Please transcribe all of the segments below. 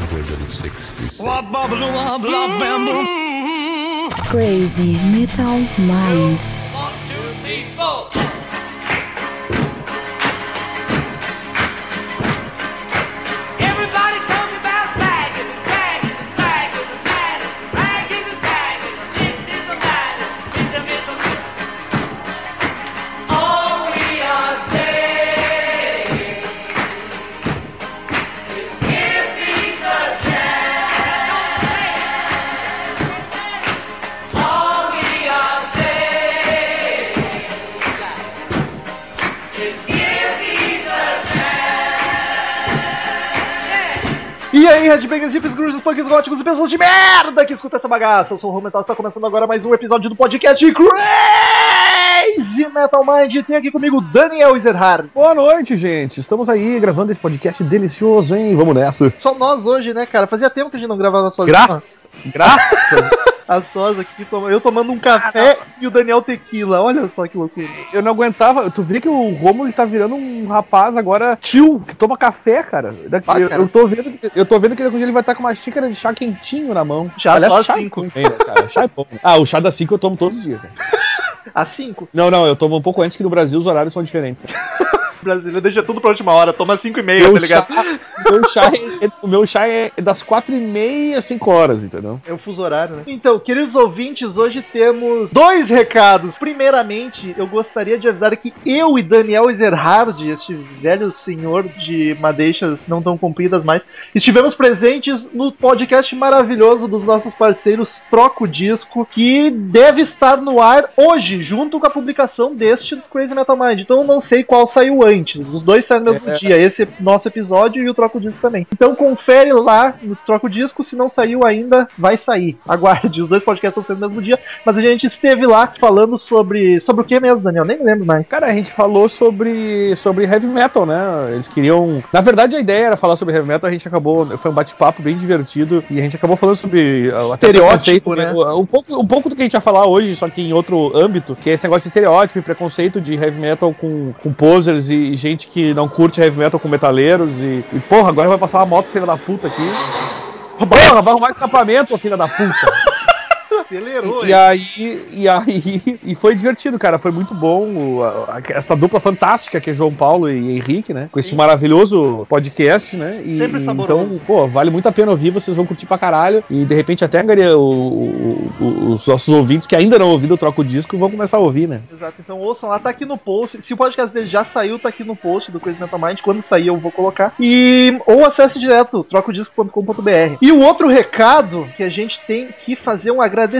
166. Crazy Metal Mind. Grunges, punks góticos e pessoas de merda que escuta essa bagaça. Eu sou o Rô Metal, está começando agora mais um episódio do podcast Metal Mind. Tem aqui comigo Daniel Ezerhard. Boa noite, gente. Estamos aí gravando esse podcast delicioso, hein? Vamos nessa. Só nós hoje, né, cara? Fazia tempo que a gente não gravava sozinho. Graças, graças. A sós aqui, eu tomando um café e o Daniel tequila. Olha só que loucura. Eu não aguentava. Tu vê que o Romulo tá virando um rapaz agora tio, que toma café, cara. Daqui- Ah, eu, cara. eu tô vendo, que- eu tô vendo que dia ele vai estar com uma xícara de chá quentinho na mão. Chá Aliás, só chá cinco. é né, cara? Chá é bom. Ah, o chá das 5 eu tomo todos os dias. Cara. Às 5. Não, não, eu tomo um pouco antes que no Brasil os horários são diferentes. Né? Brasileiro deixa tudo pra última hora, toma 5 e meia, Meu tá ligado? chá, o meu chá, é, o meu chá é das 4 e meia às 5 horas, entendeu? É o fuso horário, né? Então, queridos ouvintes, hoje temos dois recados. Primeiramente, eu gostaria de avisar que eu e Daniel Ezerhard, este velho senhor de madeixas não tão compridas mais, estivemos presentes no podcast maravilhoso dos nossos parceiros Troco Disco, que deve estar no ar hoje, junto com a publicação deste Crazy Metal Mind. Então, eu não sei qual saiu antes. Os dois saem no mesmo É. dia, esse nosso episódio e o Troco Disco também. Então, confere lá no Troco Disco, se não saiu ainda, vai sair. Aguarde, os dois podcasts estão sendo no mesmo dia, mas a gente esteve lá falando sobre. Sobre o que mesmo, Daniel? Nem me lembro mais. Cara, a gente falou sobre, sobre heavy metal, né? Eles queriam. Na verdade, a ideia era falar sobre heavy metal, a gente acabou. Foi um bate-papo bem divertido e a gente acabou falando sobre. até Estereótipo, né? Um pouco, um pouco do que a gente ia falar hoje, só que em outro âmbito, que é esse negócio de estereótipo e preconceito de heavy metal com, com posers e gente que não curte heavy metal com metaleiros. E, e porra, agora vai passar uma moto, filha da puta aqui. Porra, vai arrumar escapamento, filha da puta. Acelerou, E, e aí, e aí, e foi divertido, cara. Foi muito bom. o- a- essa dupla fantástica que é João Paulo e Henrique, né? Com esse Sim. maravilhoso podcast, né? E, Sempre saboroso. então, pô, vale muito a pena ouvir, vocês vão curtir pra caralho. E de repente até o- o- o- os nossos ouvintes que ainda não ouviram o Troco Disco vão começar a ouvir, né? Exato, então ouçam lá, tá aqui no post. Se o podcast dele já saiu, tá aqui no post do Crazy Metal Mind. Quando sair, eu vou colocar. E ou acesse direto, trocodisco.com.br. E o outro recado que a gente tem que fazer um agradecimento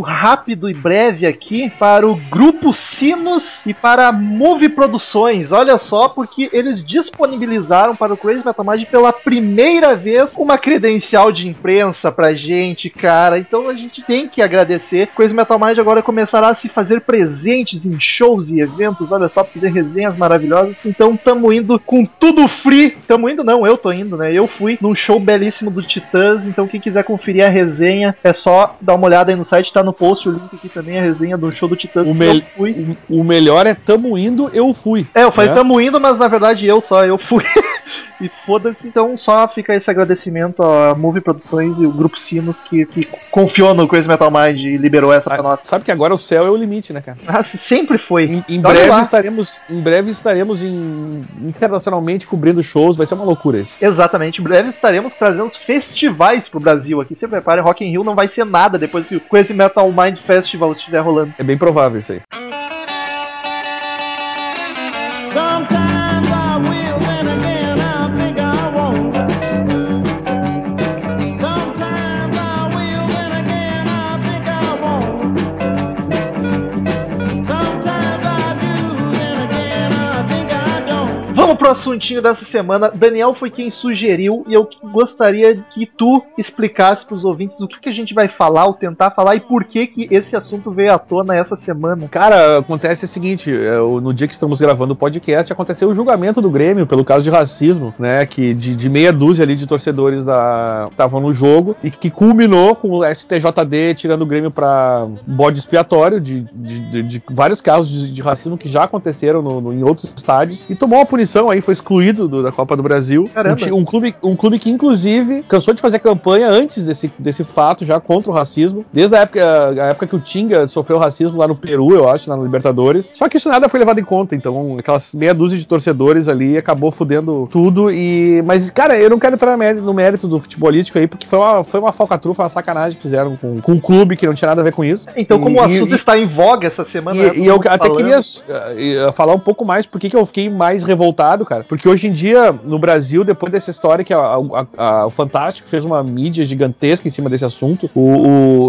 rápido e breve aqui para o Grupo Sinos e para a Move Produções. Olha só, porque eles disponibilizaram para o Crazy Mind pela primeira vez uma credencial de imprensa pra gente, cara. Então a gente tem que agradecer. Crazy Mind agora começará a se fazer presentes em shows e eventos. Olha só, fazer resenhas maravilhosas. Então tamo indo com tudo free. Tamo indo, não, eu tô indo, né? Eu fui num show belíssimo do Titãs. Então quem quiser conferir a resenha é só dar uma olhada aí no site, tá no post o link aqui também, a resenha do show do Titãs O, eu fui. o, o melhor é tamo indo, eu fui. É, eu falei, né? tamo indo, mas na verdade eu só, eu fui. e foda-se, então só fica esse agradecimento à Move Produções e o Grupo Sinos que, que confiou no Crazy Metal Mind e liberou essa pra nós. Ah, Sabe que agora o céu é o limite, né, cara? Ah, sempre foi. Em, em Olha breve lá. estaremos, em breve estaremos em, internacionalmente cobrindo shows, vai ser uma loucura isso. Exatamente, em breve estaremos trazendo festivais pro Brasil aqui. Se prepare, Rock in Rio não vai ser nada depois que o Crazy Metal Mind Festival estiver rolando. É bem provável isso aí. Pro assuntinho dessa semana. Daniel foi quem sugeriu e eu gostaria que tu explicasse pros ouvintes o que, que a gente vai falar ou tentar falar e por que que esse assunto veio à tona essa semana. Cara, acontece o seguinte, é, no dia que estamos gravando o podcast, aconteceu o julgamento do Grêmio pelo caso de racismo, né, que de, de meia dúzia ali de torcedores da estavam no jogo e que culminou com o STJD tirando o Grêmio pra bode expiatório de, de, de- vários casos de, de racismo que já aconteceram no- no- em outros estádios e tomou uma punição aí aí foi excluído do- da Copa do Brasil. Um, um clube, um clube que, inclusive, cansou de fazer campanha antes desse, desse fato, já contra o racismo. Desde a época, a época que o Tinga sofreu racismo lá no Peru, eu acho, na Libertadores. Só que isso nada foi levado em conta. Então, aquelas meia dúzia de torcedores ali acabou fudendo tudo. E... Mas, cara, eu não quero entrar no mérito, do futebolístico aí, porque foi uma, foi uma falcatrua, uma sacanagem que fizeram com, com um clube que não tinha nada a ver com isso. Então, como o E- assunto e- está em voga essa semana, né, e, todo e eu até falando, queria uh, uh, falar um pouco mais por que que eu fiquei mais revoltado, cara. Porque hoje em dia, no Brasil, depois dessa história que a- a- a- o Fantástico fez uma mídia gigantesca em cima desse assunto, o,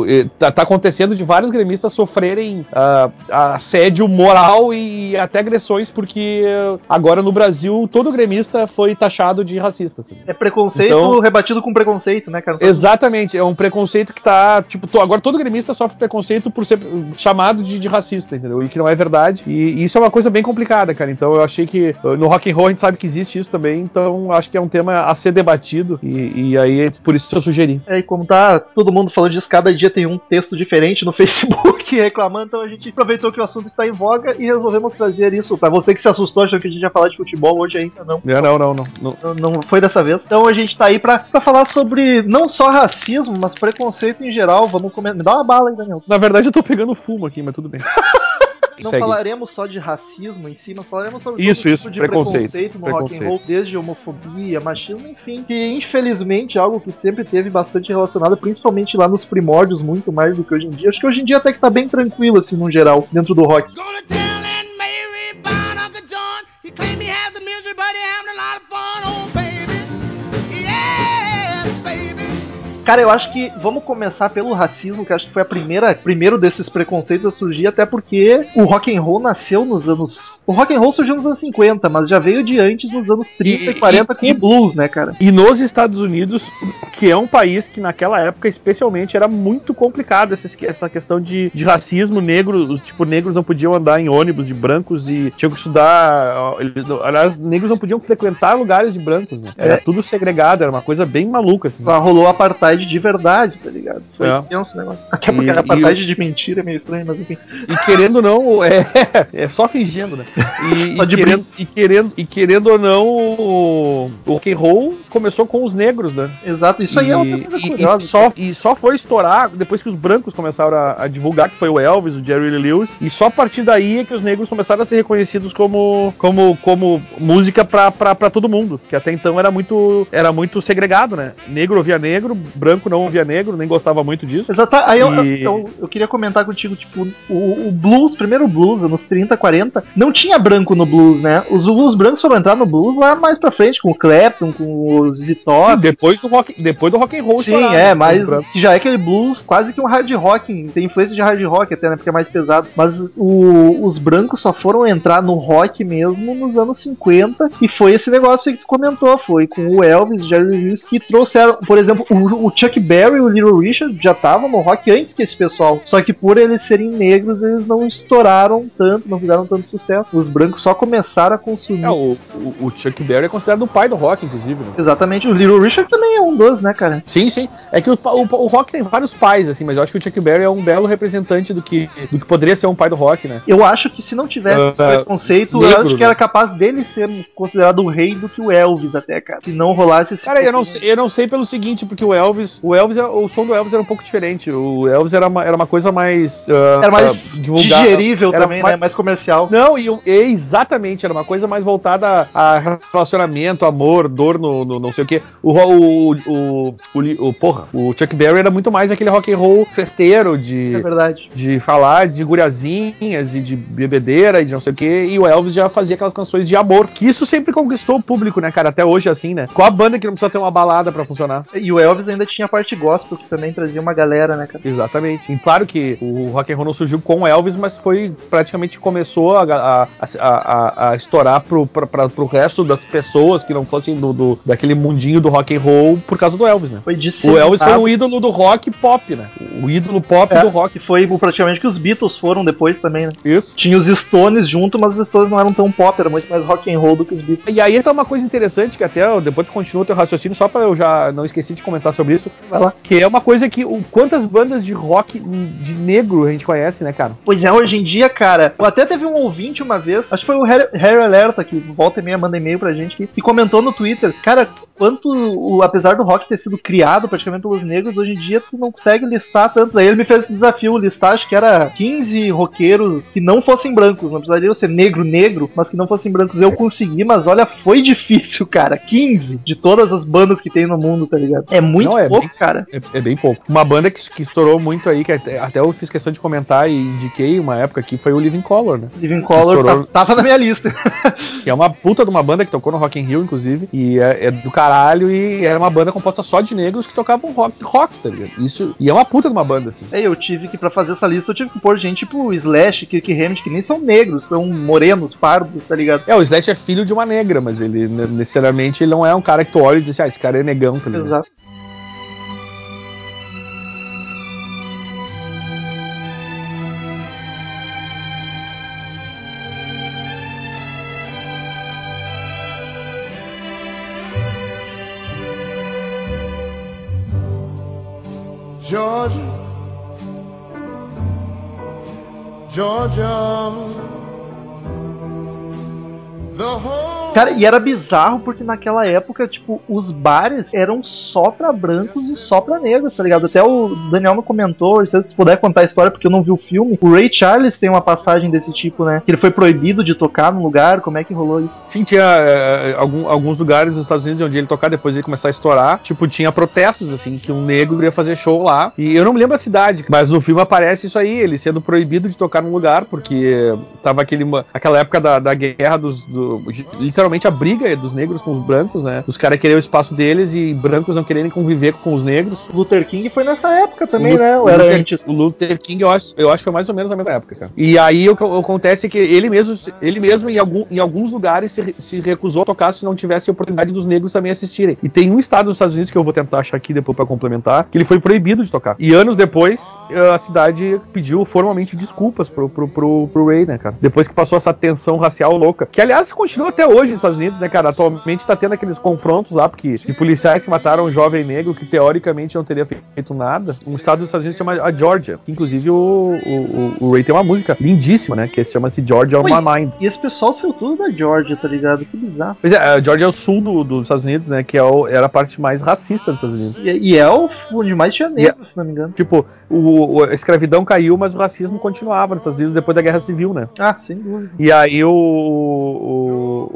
o- e tá, tá acontecendo de vários gremistas sofrerem uh, assédio moral e até agressões, porque agora no Brasil todo gremista foi taxado de racista. É preconceito Então- rebatido com preconceito, né, cara? Exatamente, é um preconceito que tá, tipo, to- agora todo gremista sofre preconceito por ser chamado de, de racista, entendeu? E que não é verdade. E isso é uma coisa bem complicada, cara. Então eu achei que no rock and roll a gente sabe que existe isso também, então acho que é um tema a ser debatido e, e aí por isso eu sugeri. É, e como tá todo mundo falando disso, cada dia tem um texto diferente no Facebook reclamando, então a gente aproveitou que o assunto está em voga e resolvemos trazer isso. Pra você que se assustou achando que a gente ia falar de futebol hoje ainda, não. É, não, não, não, não. Não, não foi dessa vez. Então a gente tá aí pra, pra falar sobre não só racismo, mas preconceito em geral. Vamos comer. Me dá uma bala aí, Daniel. Na verdade eu tô pegando fumo aqui, mas tudo bem. Não Segue. falaremos só de racismo em si, mas falaremos sobre Isso, todo isso, tipo de preconceito, preconceito, no rock and preconceito. roll, desde homofobia, machismo, enfim. Que infelizmente é algo que sempre teve bastante relacionado, principalmente lá nos primórdios, muito mais do que hoje em dia. Acho que hoje em dia até que tá bem tranquilo, assim, no geral, dentro do rock. Go Cara, eu acho que vamos começar pelo racismo, que acho que foi a primeira, primeiro desses preconceitos a surgir, até porque o rock and roll nasceu nos anos, o rock and roll surgiu nos anos 50, mas já veio de antes nos anos 30 e, E- 40 com e- o blues, né, cara? E nos Estados Unidos, que é um país que naquela época, especialmente, era muito complicado essa, essa questão de, de racismo negro. os, Tipo, negros não podiam andar em ônibus de brancos e tinham que estudar. Aliás, negros não podiam frequentar lugares de brancos, né? Era É. tudo segregado, era uma coisa bem maluca, assim. Lá rolou apartheid de verdade, tá ligado? Foi É. tenso o negócio. Até porque E- era apartheid de mentira é meio estranho, mas enfim. E querendo ou não, é, é só fingindo, né? E, e querendo, e, querendo, e querendo ou não, o, o rock and roll começou com os negros, né? Exato, isso aí é outra E- coisa e- curiosa. E só, e só foi estourar depois que os brancos começaram a, a divulgar, que foi o Elvis, o Jerry Lewis, e só a partir daí é que os negros começaram a ser reconhecidos como, como, como música pra, pra, pra todo mundo, que até então era muito, era muito segregado, né? Negro ouvia negro, branco não ouvia negro, nem gostava muito disso. Exato. Aí eu, E- eu, eu queria comentar contigo, tipo, o, o blues, primeiro blues, anos 30, 40, não tinha branco no blues, né? Os, os brancos foram entrar no blues lá mais pra frente, com o Clapton, com o ZZ Sim, Top. depois do rock, depois do rock and roll Sim, é, né? mas que já é aquele blues quase que um hard rock, tem influência de hard rock até, né, porque é mais pesado. Mas o- os brancos só foram entrar no rock mesmo nos anos 50 e foi esse negócio aí que tu comentou, foi com o Elvis e Jerry Lewis que trouxeram, por exemplo, o, o Chuck Berry e o Little Richard já estavam no rock antes que esse pessoal, só que por eles serem negros eles não estouraram tanto, não fizeram tanto sucesso. Os brancos só começaram a consumir. É, o, o, o Chuck Berry é considerado o pai do rock, inclusive, né? Exatamente, o Little Richard também é um dos, né, cara? Sim, sim. É que o, o, rock tem vários pais, assim, mas eu acho que o Chuck Berry é um belo representante do que, do que poderia ser um pai do rock, né? Eu acho que se não tivesse esse Ah, preconceito, negro, eu acho que né? era capaz dele ser considerado o rei do que o Elvis até, cara. Se não rolasse esse Cara, eu não, sei, eu não sei pelo seguinte, porque o Elvis, o Elvis, o som do Elvis era um pouco diferente. O Elvis era uma, era uma coisa mais ah, Era mais ah, divulgada- digerível era também, mais- né? Mais comercial. Não, e, o- e exatamente, era uma coisa mais voltada a relacionamento, amor, dor no, no não sei o quê. O, o, o, o, porra, o Chuck Berry era muito mais aquele rock and roll festeiro de, É verdade. de falar de guriazinhas e de bebedeira e de não sei o que, e o Elvis já fazia aquelas canções de amor, que isso sempre conquistou o público, né, cara? Até hoje, assim, né? Qual a banda que não precisa ter uma balada pra funcionar? E o Elvis ainda tinha a parte gospel, que também trazia uma galera, né, cara? Exatamente. E claro que o rock and roll não surgiu com o Elvis, mas foi praticamente começou a, a, a, a- a estourar pro, pra, pra, pro resto das pessoas que não fossem do, do- daquele mundinho do rock and roll por causa do Elvis, né? Foi de O Elvis foi um ídolo do rock pop, né? O ídolo pop é, do rock. foi praticamente que os Beatles foram depois também, né? Isso. Tinha os Stones junto, mas os Stones não eram tão pop, era muito mais rock and roll do que os Beatles. E aí tá uma coisa interessante que até depois que continua o teu raciocínio, só pra eu já não esqueci de comentar sobre isso. Vai lá. Que é uma coisa que. o- Quantas bandas de rock de negro a gente conhece, né, cara? Pois é, hoje em dia, cara, até teve um ouvinte uma vez, acho que foi o Harry, Harry Alerta, que volta e meia manda e-mail pra gente, que, que comentou no Twitter, cara, quanto, o, apesar do rock ter sido criado praticamente pelos negros, hoje em dia tu não consegue listar tantos. Aí ele me fez esse desafio, listar, acho que era 15 roqueiros que não fossem brancos, não precisaria ser negro, negro, mas que não fossem brancos. Eu consegui, mas olha, foi difícil, cara, 15 de todas as bandas que tem no mundo, tá ligado? É muito Não, é pouco, bem- cara. É, é bem pouco. Uma banda que, que estourou muito aí, que até, até eu fiz questão de comentar e indiquei uma época aqui, foi o Living Color, né? Living Color Estourou. tá- tava na minha lista. Que é uma puta de uma banda que tocou no Rock in Rio, inclusive. E é, é do caralho. E era uma banda composta só de negros que tocavam rock, rock tá ligado? Isso, e é uma puta de uma banda, assim. É, eu tive que, pra fazer essa lista, eu tive que pôr gente tipo Slash, Kirk Hammett, que nem são negros, são morenos, pardos, tá ligado? É, o Slash é filho de uma negra, mas ele ne- necessariamente ele não é um cara que tu olha e diz assim, ah, esse cara é negão, tá ligado? Exato. Georgia, Georgia, the whole Cara, e era bizarro porque naquela época, tipo, os bares eram só pra brancos e só pra negros, tá ligado? Até o Daniel me comentou, se você puder contar a história porque eu não vi o filme, o Ray Charles tem uma passagem desse tipo, né? Que ele foi proibido de tocar no lugar, como é que rolou isso? Sim, tinha é, algum- alguns lugares nos Estados Unidos onde ele tocar, depois ele começar a estourar. Tipo, tinha protestos, assim, que um negro ia fazer show lá. E eu não me lembro a cidade, mas no filme aparece isso aí, ele sendo proibido de tocar num lugar, porque tava aquele, aquela época da, da guerra dos. do- literalmente a briga dos negros com os brancos, né? Os caras queriam o espaço deles e brancos não quererem conviver com os negros. Luther King foi nessa época também, Lu- né? Ou era Luther- antes? O Luther King, eu acho, eu acho que foi mais ou menos na mesma época, cara. E aí o que acontece é que ele mesmo, ele mesmo em, algum, em alguns lugares se, se recusou a tocar se não tivesse a oportunidade dos negros também assistirem. E tem um estado nos Estados Unidos que eu vou tentar achar aqui depois pra complementar, que ele foi proibido de tocar. E anos depois, eh, a cidade pediu formalmente desculpas pro, pro, pro, pro Ray, né, cara? Depois que passou essa tensão racial louca. Que, aliás, continua até hoje nos Estados Unidos, né, cara? Atualmente tá tendo aqueles confrontos lá, porque de policiais que mataram um jovem negro que teoricamente não teria feito nada. Um estado dos Estados Unidos chama a Georgia. Que, inclusive, o, o, o, o Ray tem uma música lindíssima, né? Que chama-se Georgia on. My Mind. E esse pessoal saiu tudo da Georgia, tá ligado? Que bizarro. Pois é, a Georgia é o sul do- dos Estados Unidos, né? Que é o- era a parte mais racista dos Estados Unidos. E, e é o onde mais tinha negro, se não me engano. Tipo, o, a escravidão caiu, mas o racismo continuava nos Estados Unidos depois da Guerra Civil, né? Ah, sem dúvida. E aí o-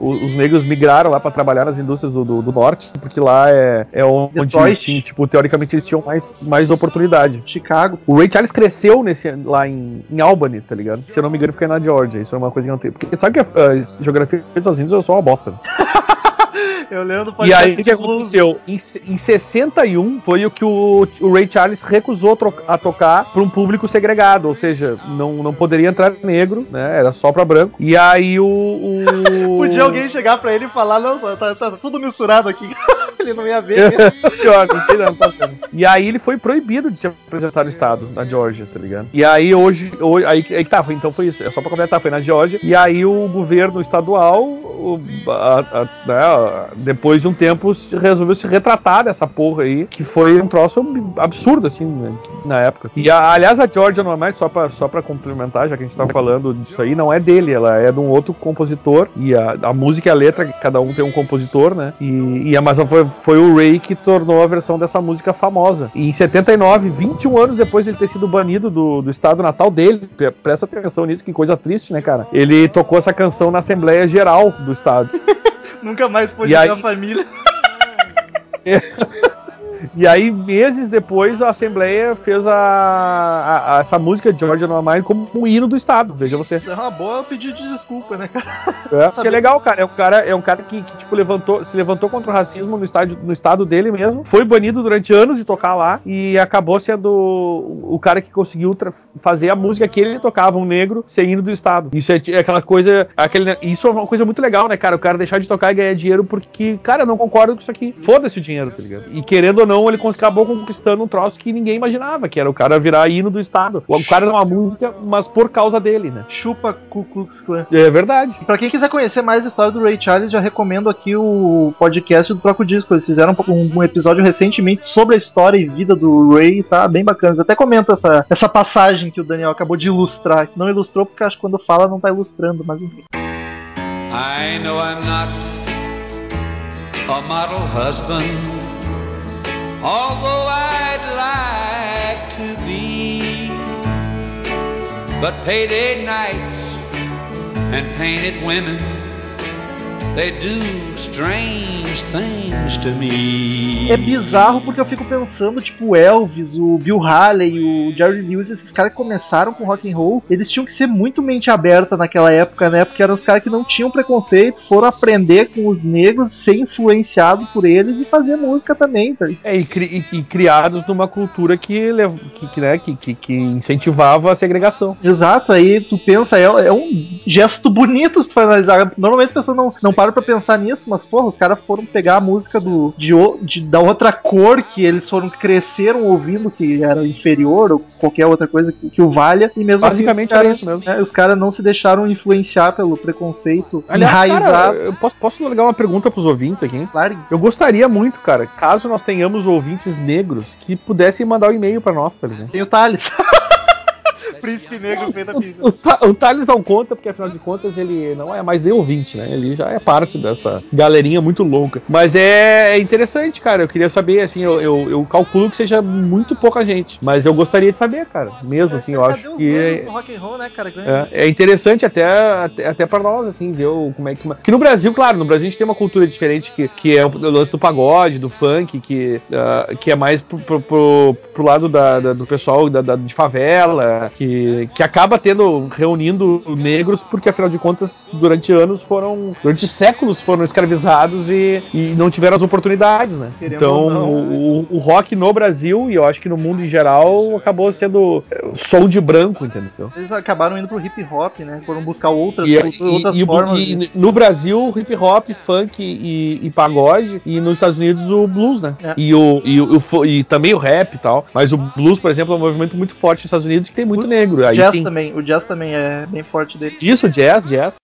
o- os negros migraram lá pra trabalhar nas indústrias do, do- do norte, porque lá é, é onde tinha, tipo, teoricamente eles tinham mais, mais oportunidade. Chicago. O Ray Charles cresceu nesse, lá em, em Albany, tá ligado? Se eu não me engano, fica na Georgia. Isso é uma coisa que não tenho. Porque sabe que a, a geografia dos Estados Unidos é só uma bosta. Eu lembro do E aí, o que aconteceu? Em, em 61 foi o que o, o Ray Charles recusou a tocar para um público segregado, ou seja, não, não poderia entrar negro, né? Era só pra branco. E aí o. o... Podia alguém chegar pra ele e falar, não, tá, tá tudo misturado aqui. ele não ia ver. né? Pior, mentira, não tá vendo. E aí ele foi proibido de se apresentar no estado, na Georgia, tá ligado? E aí hoje, hoje aí, aí tá, foi- então foi isso, é só pra completar, foi na Georgia. E aí o governo estadual, o- a- a- né, depois de um tempo, resolveu se retratar dessa porra aí, que foi um troço absurdo, assim, né, na época. E aliás, a Georgia normalmente, só pra, só pra complementar, já que a gente tava falando disso aí, não é dele, ela é de um outro compositor. E a, música e a letra, cada um tem um compositor, né? E, e mas foi, foi o Ray que tornou a versão dessa música famosa. E em 79, 21 anos depois de ele ter sido banido do, do estado natal dele, pre- presta atenção nisso, que coisa triste, né, cara? Ele tocou essa canção na Assembleia Geral do estado. Nunca mais pôde aí- a família. E aí, meses depois, a Assembleia fez a, a- a- essa música de Georgia No Mind como um hino do estado, veja você. É uma boa pedir de desculpa, né, cara? É. Isso é legal, cara. É um cara, é um cara que, que, tipo, levantou, se levantou contra o racismo no, estádio, no estado dele mesmo. Foi banido durante anos de tocar lá e acabou sendo o, o cara que conseguiu fazer a música que ele tocava, um negro, ser hino do estado. Isso é, é aquela coisa. Aquele, isso é uma coisa muito legal, né, cara? O cara deixar de tocar e ganhar dinheiro porque, cara, eu não concordo com isso aqui. Foda-se o dinheiro, tá ligado? E querendo ou não, então ele acabou conquistando um troço que ninguém imaginava, que era o cara virar hino do estado. O cara era uma música, mas por causa dele, né? Chupa Ku Klux Klan. É verdade. Pra quem quiser conhecer mais a história do Ray Charles, já recomendo aqui o podcast do Troco Disco. Eles fizeram um, um episódio recentemente sobre a história e vida do Ray, tá bem bacana. Eles até comenta essa, essa passagem que o Daniel acabou de ilustrar. Não ilustrou porque acho que quando fala não tá ilustrando, mas enfim. I know I'm not a model husband, although I'd like to be. But payday nights and painted women, they do strange things to me. É bizarro porque eu fico pensando, tipo, o Elvis, o Bill Haley, o Jerry Lewis, esses caras que começaram com rock and roll, eles tinham que ser muito mente aberta naquela época, né? Porque eram os caras que não tinham preconceito, foram aprender com os negros, ser influenciado por eles e fazer música também, tá? É, e, cri- e- e criados numa cultura que, lev- que, que, né, que, que, que incentivava a segregação. Exato, aí tu pensa, é, é um gesto bonito se tu for analisar. Normalmente as pessoas não, não param pra pensar nisso, mas porra, os caras foram pegar a música do, de, o- de- da outra cor que eles foram cresceram ouvindo, que era inferior, ou qualquer outra coisa que, que o valha, e mesmo Basicamente assim, era isso mesmo. é, os caras não se deixaram influenciar pelo preconceito Aliás, enraizado. cara, eu posso, posso largar uma pergunta pros ouvintes aqui? Largue. Eu gostaria muito, cara, caso nós tenhamos ouvintes negros que pudessem mandar um e-mail pra nós, tá ligado? Tem o Thales. Príncipe negro a pizza. O, Ta- o Thales não conta, porque afinal de contas ele não é mais nem ouvinte, né? Ele já é parte desta galerinha muito louca. Mas é, é interessante, cara. Eu queria saber, assim, eu, eu, eu calculo que seja muito pouca gente. Mas eu gostaria de saber, cara. Mesmo assim, eu acho que. é- no rock and roll, né, cara? É, é interessante até, até, até para nós, assim, ver o, como é que. Que no Brasil, claro, no Brasil a gente tem uma cultura diferente que, que é o lance do pagode, do funk, que, ah, que é mais pro, pro, pro- pro lado da, da- do pessoal da, da- de favela, que, que acaba tendo, reunindo negros, porque afinal de contas, durante anos foram. Durante séculos foram escravizados e, e não tiveram as oportunidades, né? Querendo então, não, o, o rock no Brasil, e eu acho que no mundo em geral, acabou sendo eh, som de branco, entendeu? Eles acabaram indo pro hip hop, né? Foram buscar outras, E, outras e o- formas. e de- no Brasil, hip hop, funk e, pagode, e nos Estados Unidos o blues, né? É. E, o, e, o, o e também o rap e tal. Mas o blues, por exemplo, é um movimento muito forte nos Estados Unidos que tem muito negro. Aí jazz sim. também, o jazz também é bem forte dele. Isso, jazz, jazz.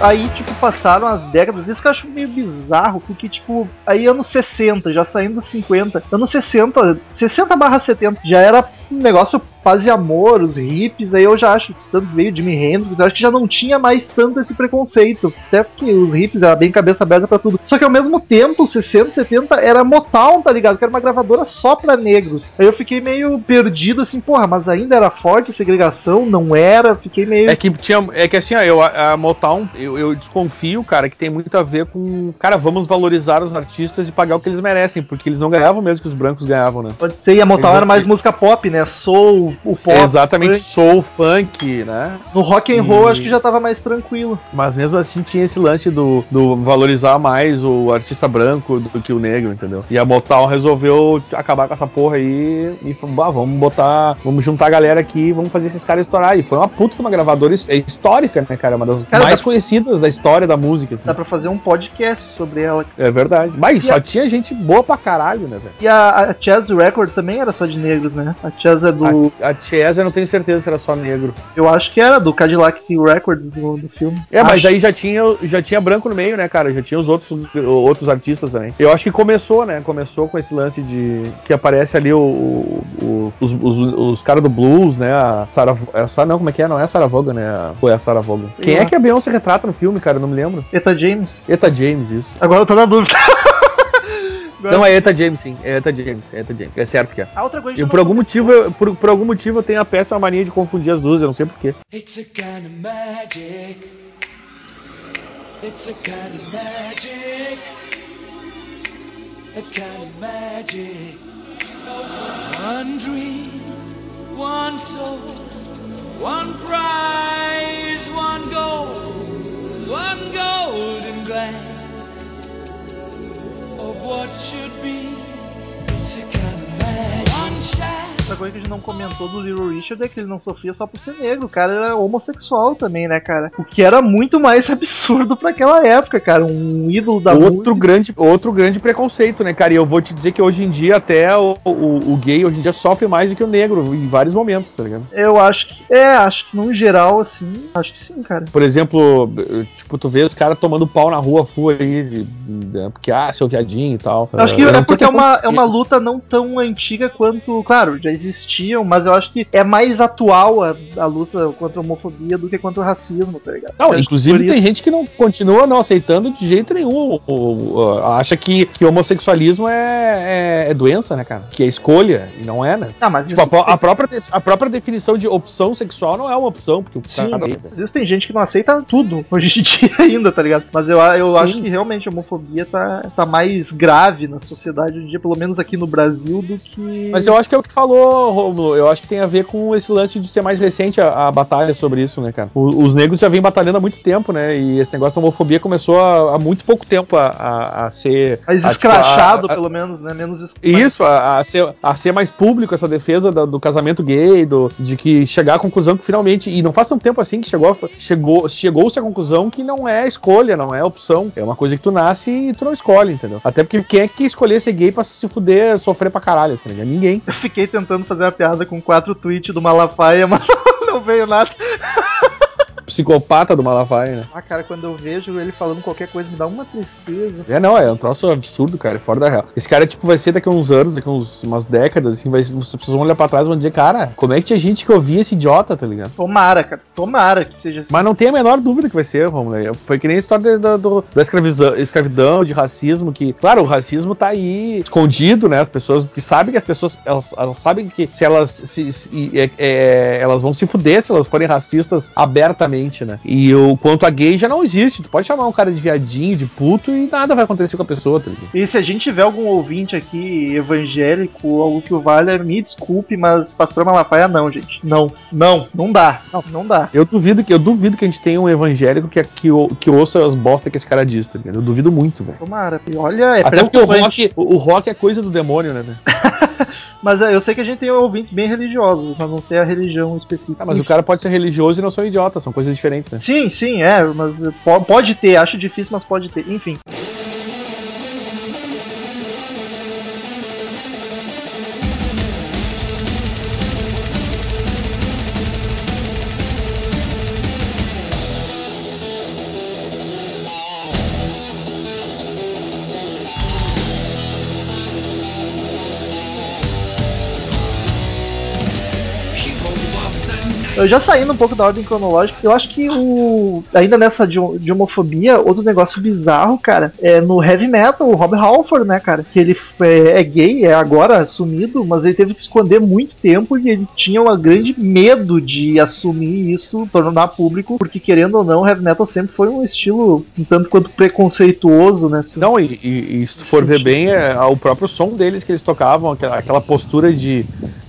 Aí, tipo, passaram as décadas, isso que eu acho meio bizarro, porque, tipo, aí anos 60, já saindo dos 50, anos 60, 60 barra 70, já era um negócio e amor, os hippies, aí eu já acho, tanto veio Jimi Hendrix, eu acho que já não tinha mais tanto esse preconceito, até porque os hippies eram bem cabeça aberta pra tudo. Só que ao mesmo tempo, 60, 70 era Motown, tá ligado? Que era uma gravadora só pra negros. Aí eu fiquei meio perdido, assim, porra, mas ainda era forte a segregação? Não era? Fiquei meio... É que tinha. É que assim, ó, eu, a a Motown, eu, eu desconfio, cara, que tem muito a ver com. Cara, vamos valorizar os artistas e pagar o que eles merecem, porque eles não ganhavam mesmo que os brancos ganhavam, né? Pode ser, e a Motown Eles- era mais música pop, né? Soul, o pop. Exatamente, funk. soul, funk, né? No rock and roll E- acho que já tava mais tranquilo. Mas mesmo assim tinha esse lance do, do valorizar mais o artista branco do que o negro, entendeu? E a Motown resolveu acabar com essa porra aí e falou, ah, vamos botar, vamos juntar a galera aqui vamos fazer esses caras estourar. E foi uma puta de uma gravadora his- histórica, né, cara? Uma das Cara, mais conhecidas da história da música. assim. Dá pra fazer um podcast sobre ela. É verdade. Mas E só a- tinha gente boa pra caralho, né, velho? E a, a Chess Record também era só de negros, né? A Chess é do. A, Chess, eu não tenho certeza se era só negro. Eu acho que era do Cadillac Records do, do filme. É, mas Acho. aí já tinha, já tinha branco no meio, né, cara? Já tinha os outros, outros artistas também. Eu acho que começou, né? Começou com esse lance de. Que aparece ali o, o- os, os, os caras do blues, né? A Sarah. É a Sarah- não, como é que é? Não é a Sarah Vaughan, né? É a Sarah Vaughan? Quem é que a Beyoncé retrata no filme, cara? Eu não me lembro. Eta James. Eta James, isso. Agora eu tô na dúvida. Não, é Eta James, sim. É Eta James. É Eta James. É certo que é. A outra coisa E eu por algum motivo, eu- por, por algum motivo eu tenho a peça uma mania de confundir as duas, eu não sei porquê. It's a kind of magic. It's a kind of magic. A kind of magic. One dream, one soul, one prize, one goal, one what should be. It's coisa que a gente não comentou do Little Richard é que ele não sofria só por ser negro, o cara era homossexual também, né, cara? O que era muito mais absurdo pra aquela época, cara. Um ídolo da outro música. grande, outro grande preconceito, né, cara? E eu vou te dizer que hoje em dia até o, o, o gay hoje em dia sofre mais do que o negro em vários momentos, tá ligado? Eu acho que. É, acho que no geral, assim. Acho que sim, cara. Por exemplo, tipo, tu vê os caras tomando pau na rua full aí, de- de- porque, ah, seu viadinho e tal. Eu acho que é porque é uma, é uma luta não tão antiga quanto. Claro, já existiam, mas eu acho que é mais atual a, a luta contra a homofobia do que contra o racismo, tá ligado? Não, inclusive tem isso- gente que não continua não aceitando de jeito nenhum. o- o- acha que, que homossexualismo é, é, é doença, né, cara? Que é escolha, e não é, né? Ah, mas Tipo, a, a própria, a própria definição de opção sexual não é uma opção, porque o Sim, cara. às vezes tem gente que não aceita tudo hoje em dia ainda, tá ligado? Mas eu, eu Sim. acho que realmente a homofobia tá, tá mais grave na sociedade hoje em dia, pelo menos aqui no Brasil, do que. Mas eu acho que é o que tu falou, Romulo. Eu acho que tem a ver com esse lance de ser mais recente a, a batalha sobre isso, né, cara? O- os negros já vêm batalhando há muito tempo, né? E esse negócio da homofobia começou há, há muito pouco tempo a, a, a ser. mais tipo, escrachado, pelo menos, né? Menos es- Isso, a, ser, a ser mais público essa defesa da- do, casamento gay, do, de que chegar à conclusão que finalmente, e não faz tanto tempo assim que chegou, chegou, chegou-se à conclusão que não é escolha, não é opção. É uma coisa que tu nasce e tu não escolhe, entendeu? Até porque quem é que escolher ser gay pra se fuder, sofrer pra caralho, tá ligado? Ninguém. Eu fiquei tentando fazer uma piada com quatro tweets do Malafaia, mas não veio nada. Psicopata do Malafaia, né? Ah, cara, quando eu vejo ele falando qualquer coisa, me dá uma tristeza. É, não, é um troço absurdo, cara, é fora da real. Esse cara, tipo, vai ser daqui a uns anos, daqui a uns, umas décadas, assim, vai, as pessoas vão olhar pra trás e vão dizer, cara, como é que tinha gente que ouvia esse idiota, tá ligado? Tomara, cara. Tomara que seja assim. Mas não tem a menor dúvida que vai ser, Romulo. Foi que nem a história da, do- da escraviza- escravidão, de racismo, que, claro, o racismo tá aí escondido, né? As pessoas que sabem que as pessoas, elas, elas sabem que se elas se, se- é- é, elas vão se fuder se elas forem racistas abertamente, né? E o quanto a gay já não existe. Tu pode chamar um cara de viadinho, de puto e nada vai acontecer com a pessoa, tá ligado? E se a gente tiver algum ouvinte aqui evangélico, algo que o valha, me desculpe, mas Pastor Malafaia não, gente. Não, não, não dá. Não, não dá. Eu duvido que eu duvido que a gente tenha um evangélico que, que, que ouça as bosta que esse cara diz, tá ligado? Eu duvido muito, velho. Tomara. Olha, é Até porque o rock, o rock é coisa do demônio, né? Mas é, eu sei que a gente tem ouvintes bem religiosos, mas não sei a religião específica. Ah, mas o cara pode ser religioso e não são idiotas, são coisas diferentes, né? Sim, sim, é, mas po- pode ter, acho difícil, mas pode ter. Enfim. Eu já saindo um pouco da ordem cronológica, eu acho que o. Ainda nessa de, homofobia, outro negócio bizarro, cara, é no heavy metal, o Rob Halford, né, cara? Que ele é, é gay, é agora assumido, mas ele teve que esconder muito tempo e ele tinha um grande medo de assumir isso, tornar público, porque querendo ou não, heavy metal sempre foi um estilo um tanto quanto preconceituoso, né? assim. Não, e, e- e se tu for ver bem, é, o próprio som deles que eles tocavam, aquela, aquela postura de,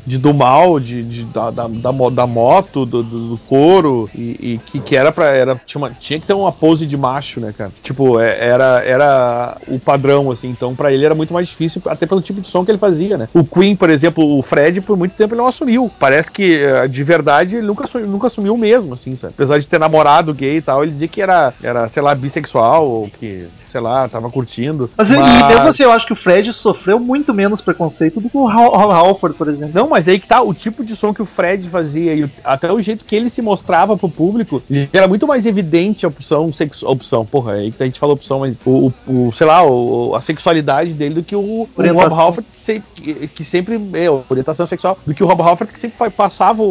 de do mal, de, de- da, da, da, da moto, do, do, do couro, e, e que, que era pra. Era, tinha, uma- tinha que ter uma pose de macho, né, cara? Tipo, é- era, era o padrão, assim, então pra ele era muito mais difícil, até pelo tipo de som que ele fazia, né? O Queen, por exemplo, o Fred, por muito tempo ele não assumiu. Parece que, eh, de verdade, ele nunca, assu- nunca assumiu mesmo, assim, sabe? Apesar de ter namorado gay e tal, ele dizia que era, era sei lá, bissexual, ou que, sei lá, tava curtindo. Mas, e mesmo assim, eu acho que o Fred sofreu muito menos preconceito do que o Hal- Halford, por exemplo. Não, mas aí que tá, o tipo de som que o Fred fazia e o- até o jeito que ele se mostrava pro público, era muito mais evidente a opção sexual. Opção, porra, aí que a gente falou opção, mas o, o- o, sei lá, o- a sexualidade dele do que o, o. Rob Halford, que, se- que- sempre. É, orientação sexual, do que o Rob Halford que sempre passava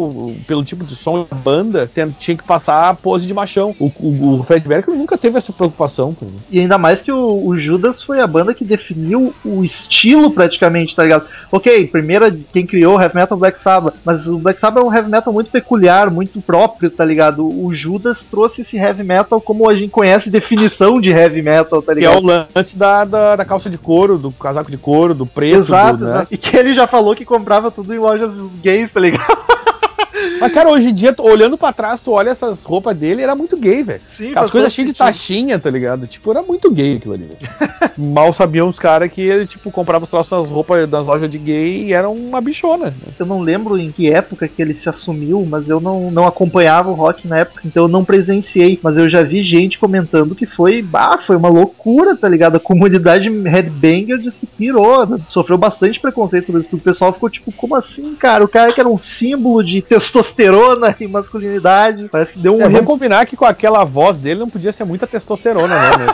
pelo tipo de som da banda, tinha que passar a pose de machão. O, o, o Fred Mercury nunca teve essa preocupação, ligado? E ainda mais que o, o Judas foi a banda que definiu o estilo praticamente, tá ligado? Ok, primeira quem criou o heavy metal é o Black Sabbath, mas o Black Sabbath é um heavy metal muito peculiar, muito próprio, tá ligado? O Judas trouxe esse heavy metal como a gente conhece definição de heavy metal, tá Que é ligado? o lance da, da, da calça de couro, do casaco de couro, do preto, Exato, do, né? exato. E que ele já falou que comprava tudo em lojas gays, tá ligado? Mas, cara, hoje em dia, olhando pra trás, tu olha essas roupas dele, era muito gay, velho. As coisas cheias de taxinha, tá ligado? Tipo, era muito gay aquilo ali. velho. Mal sabiam os caras que ele, tipo, comprava os troços nas roupas das lojas de gay e era uma bichona. né? Eu não lembro em que época que ele se assumiu, mas eu não, não acompanhava o rock na época, então eu não presenciei. Mas eu já vi gente comentando que foi, bah, foi uma loucura, tá ligado? A comunidade headbanger diz que pirou, né? sofreu bastante preconceito sobre isso. O pessoal ficou tipo, como assim, cara? O cara que era um símbolo de testosterona e masculinidade, parece que deu um É, vamos combinar que com aquela voz dele não podia ser muita testosterona, né?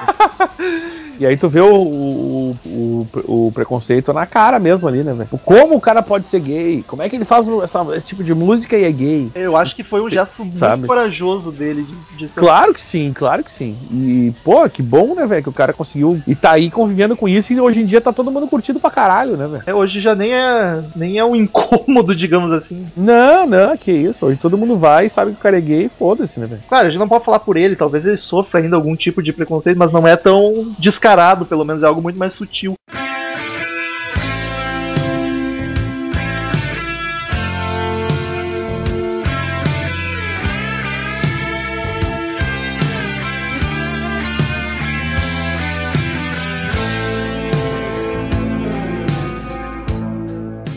E aí tu vê o, o, o, o preconceito na cara mesmo ali, né, velho? Como o cara pode ser gay? Como é que ele faz essa- esse tipo de música e é gay? Eu acho que foi um gesto muito Sabe? corajoso dele de, de ser Claro que sim, claro que sim. E, pô, que bom, né, velho? Que o cara conseguiu. E tá aí convivendo com isso e hoje em dia tá todo mundo curtindo pra caralho, né, velho? É, hoje já nem é, nem é um incômodo, digamos assim. Não, não, que isso. Hoje todo mundo vai e sabe que o cara é gay e foda-se, né, velho? Claro, a gente não pode falar por ele, talvez ele sofra ainda algum tipo de preconceito, mas não é tão descarado, pelo menos é algo muito mais sutil.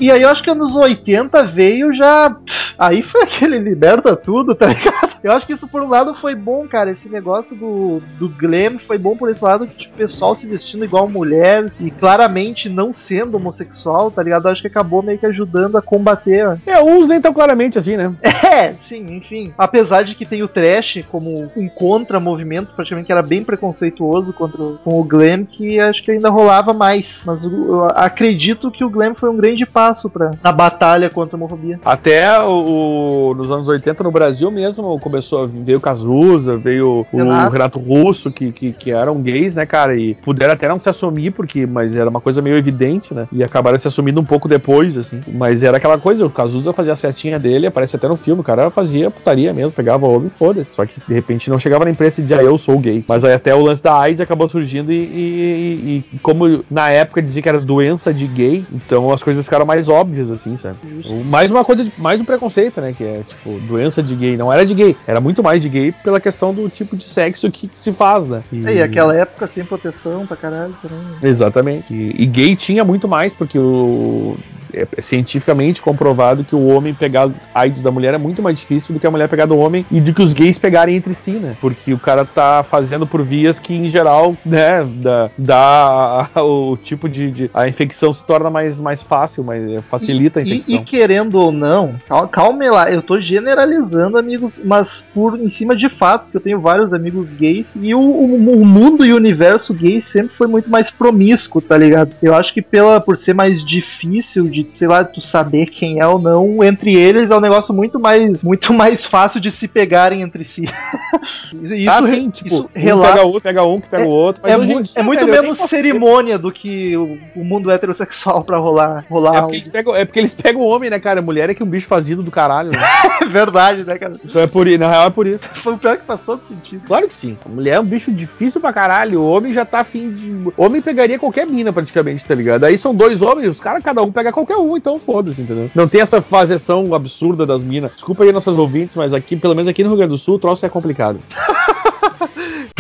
E aí eu acho que anos 80 veio já. Aí foi aquele liberta tudo, tá ligado? Eu acho que isso por um lado foi bom, cara. Esse negócio do, do glam foi bom por esse lado, que tipo, o pessoal se vestindo igual mulher e claramente não sendo homossexual, tá ligado? Eu acho que acabou meio que ajudando a combater. É, uns nem tão claramente assim, né? É, sim, enfim. Apesar de que tem o trash como um contra-movimento, praticamente que era bem preconceituoso contra o- com o glam, que acho que ainda rolava mais. Mas o- eu acredito que o glam foi um grande passo para na batalha contra a homofobia. Até o, nos anos 80 no Brasil mesmo começou a veio o Cazuza, veio o Renato. Russo, que, que, que eram gays, né, cara? E puderam até não se assumir, porque, mas era uma coisa meio evidente, né? E acabaram se assumindo um pouco depois, assim. Mas era aquela coisa, o Cazuza fazia a festinha dele, aparece até no filme, o cara fazia putaria mesmo, pegava o homem e foda-se. Só que de repente não chegava na imprensa e dizia, "Ah, eu sou gay. Mas aí até o lance da AIDS acabou surgindo e, e- e como na época dizia que era doença de gay, então as coisas ficaram mais óbvias, assim, sabe? O- Mais uma coisa, de- mais um preconceito, né? Que é, tipo, doença de gay. Não era de gay, era muito mais de gay pela questão do tipo de sexo que, que se faz, né? E, É, E aquela época sem proteção pra caralho também. Exatamente. E, e gay tinha muito mais, porque o. É é cientificamente comprovado que o homem pegar AIDS da mulher é muito mais difícil do que a mulher pegar do homem e de que os gays pegarem entre si, né? Porque o cara tá fazendo por vias que, em geral, né, dá, dá o tipo de, de- A infecção se torna mais, mais fácil, mais, facilita a E, infecção. e querendo ou não, cal- calme lá, eu tô generalizando, amigos, mas por em cima de fatos, que eu tenho vários amigos gays, e o, o- o mundo e o universo gay sempre foi muito mais promíscuo, tá ligado? Eu acho que pela, por ser mais difícil de, sei lá, tu saber quem é ou não, entre eles é um negócio muito mais, muito mais fácil de se pegarem entre si. isso, ah, sim, tipo, isso um relata- pega outro, pega um, que pega o outro. Mas é, hoje em mu- dia, é muito menos cerimônia do que o, o mundo heterossexual pra rolar, rolar É. porque, eles pegam, é porque eles pegam o homem, né, cara? Mulher é que um bicho fazido do caralho, né? É verdade, né, cara? Então é por isso, na real é por isso. Foi o pior que faz todo sentido. Claro que sim. A mulher é um bicho difícil pra caralho. O homem já tá afim de. O homem pegaria qualquer mina, praticamente, tá ligado? Aí são dois homens, os caras, cada um pega qualquer um, então foda-se, entendeu? Não tem essa fazeção absurda das minas. Desculpa aí nossos ouvintes, mas aqui, pelo menos aqui no Rio Grande do Sul, o troço é complicado.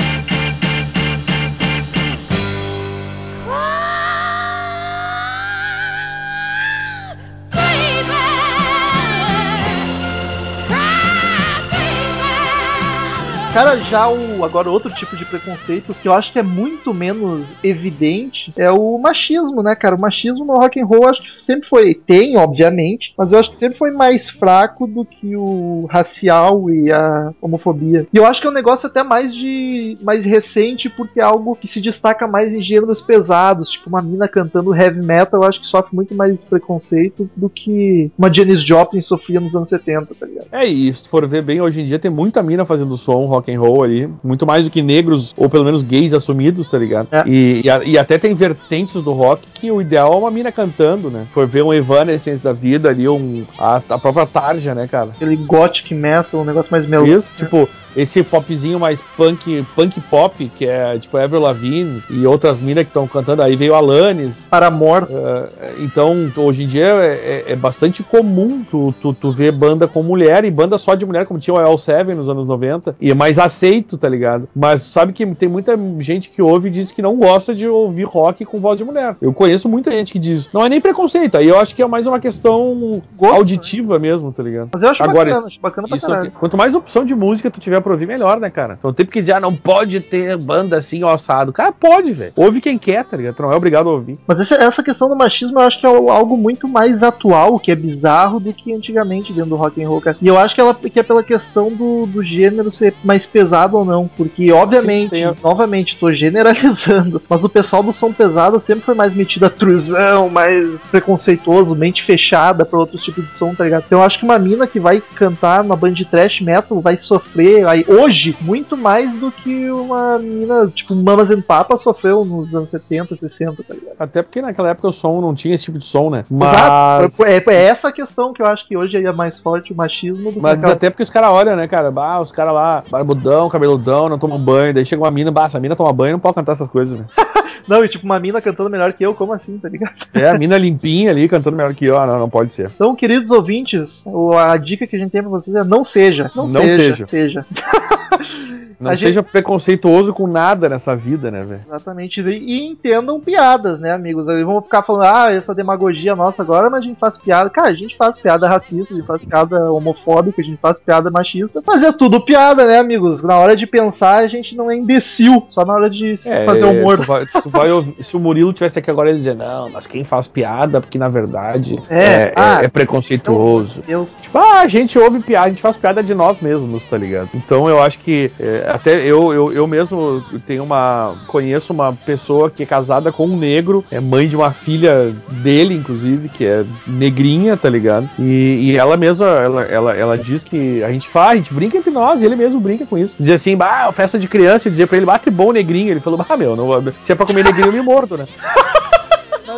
Cara, já o agora outro tipo de preconceito que eu acho que é muito menos evidente é o machismo, né, cara? O machismo no rock and roll acho que sempre foi tem, obviamente, mas eu acho que sempre foi mais fraco do que o racial e a homofobia. E eu acho que é um negócio até mais de mais recente porque é algo que se destaca mais em gêneros pesados, tipo uma mina cantando heavy metal, eu acho que sofre muito mais preconceito do que uma Janis Joplin sofria nos anos 70, tá ligado? É isso, se for ver bem, hoje em dia tem muita mina fazendo som, rock rock and roll ali, muito mais do que negros, ou pelo menos gays assumidos, tá ligado? É. E, e, a- e até tem vertentes do rock que o ideal é uma mina cantando, né? Foi ver um Evanescence da vida ali, um, a, a própria Tarja, né, cara? Aquele gothic metal, um negócio mais melódico. Isso, tipo, esse popzinho mais punk, punk pop, que é tipo Avril Lavigne e outras minas que estão cantando, aí veio Alanis, Paramore. É, então, hoje em dia é, é- é bastante comum tu, tu, tu ver banda com mulher e banda só de mulher, como tinha o L7 nos anos 90, e é mais aceito, tá ligado? Mas sabe que tem muita gente que ouve e diz que não gosta de ouvir rock com voz de mulher. Eu conheço muita gente que diz. Não é nem preconceito, aí eu acho que é mais uma questão Gosto, auditiva mesmo, tá ligado? Mas eu acho Agora, bacana, acho bacana pra Isso caralho. quanto mais opção de música tu tiver pra ouvir, melhor, né, cara? Então tem que dizer, ah, não pode ter banda assim, ó, assado. Cara, pode, velho. Ouve quem quer, tá ligado? Tu não é obrigado a ouvir. Mas essa, essa questão do machismo eu acho que é algo muito mais atual, que é bizarro, do que antigamente dentro do rock and roll, cara. E eu acho que, ela, que é pela questão do, do gênero ser mais pesado ou não. Porque, obviamente, a- novamente, tô generalizando, mas o pessoal do som pesado sempre foi mais metido a truzão, mais preconceituoso, mente fechada pra outros tipos de som, tá ligado? Então eu acho que uma mina que vai cantar numa banda de trash metal vai sofrer aí, hoje muito mais do que uma mina, tipo, Mamas and Papas sofreu nos anos 70, 60, tá ligado? Até porque naquela época o som não tinha esse tipo de som, né? Mas. Exato. É, é essa questão que eu acho que hoje é mais forte o machismo do Mas que aquela- até porque os caras olham, né, cara? Bah, os caras lá, barbudão, cabeludão, não tomam banho. Daí chega uma mina, bah, essa mina toma banho não pode cantar essas coisas, né? Não, e tipo, uma mina cantando melhor que eu, como assim, tá ligado? É, a mina limpinha ali, cantando melhor que eu. Ah, não, não pode ser. Então, queridos ouvintes, a dica que a gente tem pra vocês é não seja. Não, Não seja. seja. seja. Não A seja preconceituoso com nada nessa vida, né, velho? Exatamente. E, e entendam piadas, né, amigos? Eles vão ficar falando, ah, essa demagogia nossa agora, mas a gente faz piada. Cara, a gente faz piada racista, a gente faz piada homofóbica, a gente faz piada machista. Mas é tudo piada, né, amigos? Na hora de pensar, a gente não é imbecil. Só na hora de fazer humor. Tu vai, tu vai ouvir- se o Murilo tivesse aqui agora, ele dizer, não, mas quem faz piada, porque na verdade É, é, é- ah, é preconceituoso. Deus. Tipo, ah, a gente ouve piada, a gente faz piada de nós mesmos, tá ligado? Então eu acho que é, até eu, eu, eu mesmo tenho uma. conheço uma pessoa que é casada com um negro, é mãe de uma filha dele, inclusive, que é negrinha, tá ligado? E, e ela mesma, ela, ela, ela diz que a gente faz, a gente brinca entre nós, e ele mesmo brinca com isso. Diz assim, bah, festa de criança, eu dizia pra ele, bah, que bom negrinho. Ele falou, bah, meu, não, se é pra comer negrinho, eu me mordo, né?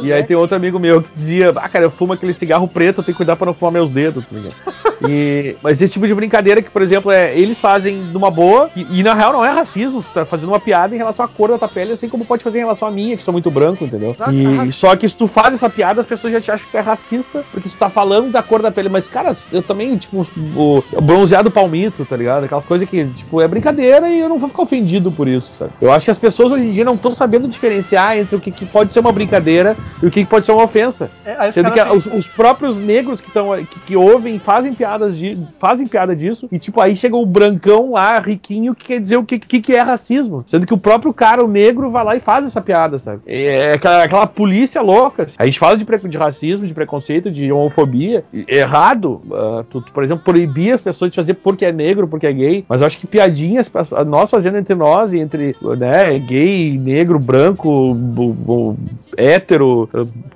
E aí tem outro amigo meu que dizia, ah, cara, eu fumo aquele cigarro preto, eu tenho que cuidar pra não fumar meus dedos, tá ligado? E, mas esse tipo de brincadeira que, por exemplo, é, eles fazem numa boa, e, e na real não é racismo, tu tá fazendo uma piada em relação à cor da tua pele, assim como pode fazer em relação à minha, que sou muito branco, entendeu? E, e só que se tu faz essa piada, as pessoas já te acham que tu é racista, porque tu tá falando da cor da pele, mas, cara, eu também, tipo, o bronzeado palmito, tá ligado? Aquelas coisas que, tipo, é brincadeira e eu não vou ficar ofendido por isso, sabe? Eu acho que as pessoas hoje em dia não estão sabendo diferenciar entre o que, que pode ser uma brincadeira e o que, pode ser uma ofensa. É, Sendo que caras os, os próprios negros que, tão, que, que ouvem fazem piadas de, fazem piada disso, e tipo, aí chega o brancão lá, riquinho, que quer dizer o que, que, que é racismo. Sendo que o próprio cara, o negro, vai lá e faz essa piada, sabe? É aquela, aquela polícia louca. A gente fala de, de racismo, de preconceito, de homofobia. Errado. ah, tu, tu, por exemplo, proibir as pessoas de fazer porque é negro, porque é gay. Mas eu acho que piadinhas, nós fazendo entre nós e entre né, gay, negro, branco, bu- bu- hétero.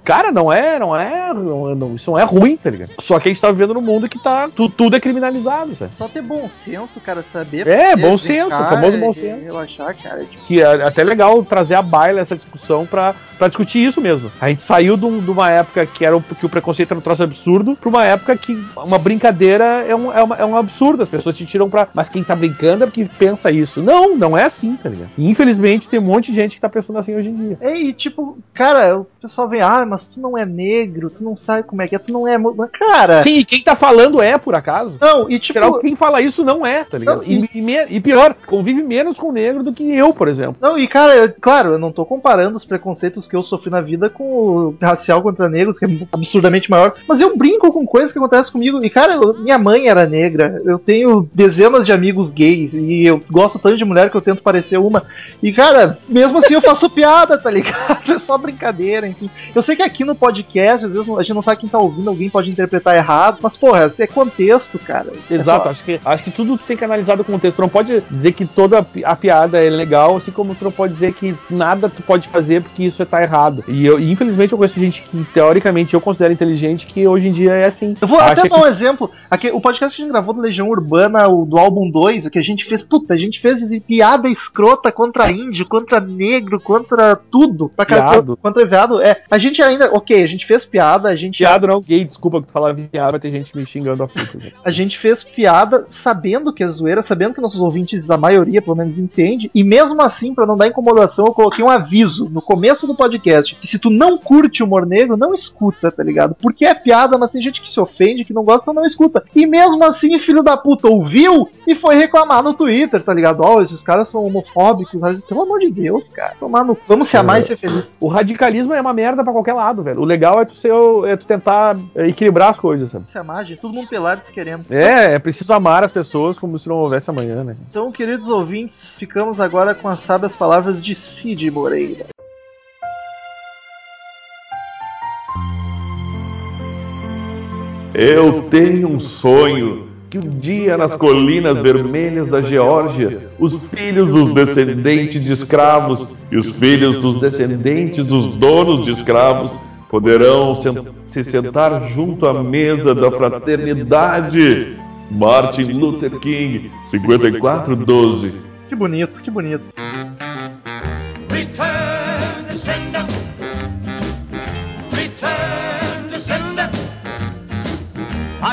Cara, não é, não é, não não- isso não é ruim, tá ligado? Só que a gente tá vivendo num mundo que tá, tu- tudo é criminalizado, sabe? Só ter bom senso, cara, saber. É, bom senso, o famoso bom senso. Relaxar, cara. Tipo, que é até legal trazer à baila essa discussão pra, pra discutir isso mesmo. A gente saiu de, um- de uma época que, era, o- que o preconceito era um troço absurdo pra uma época que uma brincadeira é um, é, uma- é um absurdo. As pessoas te tiram pra. Mas quem tá brincando é porque pensa isso. Não, não é assim, tá ligado? E, infelizmente tem um monte de gente que tá pensando assim hoje em dia. É, e tipo, cara, o pessoal vem, ah, mas tu não é negro, tu não sabe como é que é, tu não é. mo-" Mas, Cara, Sim, e quem tá falando é, por acaso. não, e tipo. Geral, quem fala isso não é, tá ligado? Não, E, e me- e pior, convive menos com o negro do que eu, por exemplo. Não, e cara, eu- claro, eu não tô comparando os preconceitos que eu sofri na vida com o racial contra negros, que é absurdamente maior, mas eu brinco com coisas que acontecem comigo. E cara, eu- minha mãe era negra, eu tenho dezenas de amigos gays, e eu gosto tanto de mulher que eu tento parecer uma. E cara, mesmo assim eu faço piada, tá ligado? É só brincadeira, enfim. Eu sei que aqui no podcast, às vezes a gente não sabe quem tá ouvindo, alguém pode interpretar errado, mas porra, é contexto, cara. É Exato, só- acho que, acho que tudo tem que analisar do contexto. Tu não pode dizer que toda a piada é legal, assim como tu não pode dizer que nada tu pode fazer porque isso tá errado. E, eu, infelizmente eu conheço gente que, teoricamente, eu considero inteligente que hoje em dia é assim. Eu vou até que- dar um exemplo. Aqui, o podcast que a gente gravou do Legião Urbana, o, do álbum 2, que a gente fez, puta, a gente fez piada escrota contra índio, contra negro, contra tudo. Pra Viado. Contra viado. É, a gente ainda, ok, a gente fez piada, a gente. Viado não, gay, desculpa que tu falar viado, vai ter gente me xingando a né? A gente fez piada sabendo que é zoeira, sabendo que nossos ouvintes, a maioria pelo menos, entende. E mesmo assim, pra não dar incomodação, eu coloquei um aviso no começo do podcast: que se tu não curte humor negro, não escuta, tá ligado? Porque é piada, mas tem gente que se ofende, que não gosta, então não escuta. E mesmo assim, filho da puta ouviu e foi reclamar no Twitter, tá ligado? Ó, esses caras são homofóbicos, mas pelo amor de Deus, cara. Tomar no... Vamos se amar e ser feliz. O radicalismo é uma merda pra qualquer lado, velho. O legal é tu, ser, é tu tentar equilibrar as coisas, sabe? Se amar, gente. Todo mundo pelado se querendo. É, é preciso amar as pessoas como se não houvesse amanhã, né? Então, queridos ouvintes, ficamos agora com as sábias palavras de Cid Moreira. Eu tenho um sonho que um dia nas colinas vermelhas da Geórgia, os filhos dos descendentes de escravos e os filhos dos descendentes dos donos de escravos poderão se sentar junto à mesa da fraternidade. Martin Luther King, 5412. Que bonito, que bonito.